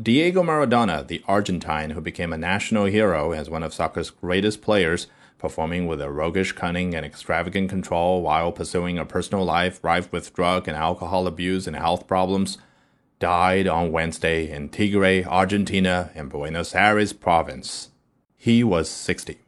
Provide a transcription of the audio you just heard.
Diego Maradona, the Argentine who became a national hero as one of soccer's greatest players, performing with a roguish cunning and extravagant control while pursuing a personal life rife with drug and alcohol abuse and health problems, died on Wednesday in Tigre, Argentina, in Buenos Aires province. He was 60.